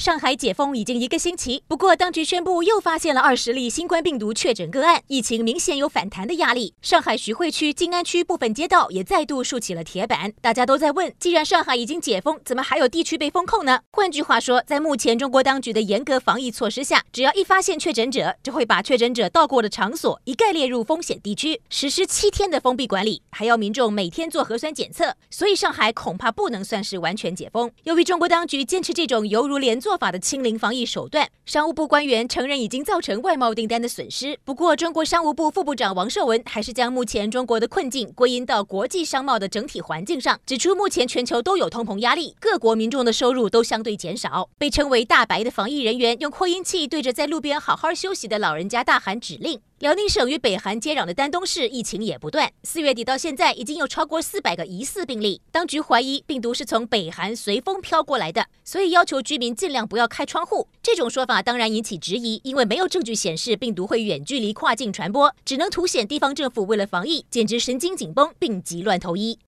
上海解封已经一个星期，不过当局宣布又发现了二十例新冠病毒确诊个案，疫情明显有反弹的压力。上海徐汇区、静安区部分街道也再度竖起了铁板，大家都在问：既然上海已经解封，怎么还有地区被封控呢？换句话说，在目前中国当局的严格防疫措施下，只要一发现确诊者，就会把确诊者到过的场所一概列入风险地区，实施七天的封闭管理，还要民众每天做核酸检测。所以上海恐怕不能算是完全解封。由于中国当局坚持这种犹如连坐。做法的清零防疫手段，商务部官员承认已经造成外贸订单的损失。不过，中国商务部副部长王受文还是将目前中国的困境归因到国际商贸的整体环境上，指出目前全球都有通膨压力，各国民众的收入都相对减少。被称为“大白”的防疫人员用扩音器对着在路边好好休息的老人家大喊指令。辽宁省与北韩接壤的丹东市疫情也不断，四月底到现在已经有超过四百个疑似病例。当局怀疑病毒是从北韩随风飘过来的，所以要求居民尽量不要开窗户。这种说法当然引起质疑，因为没有证据显示病毒会远距离跨境传播，只能凸显地方政府为了防疫简直神经紧绷病急乱投医。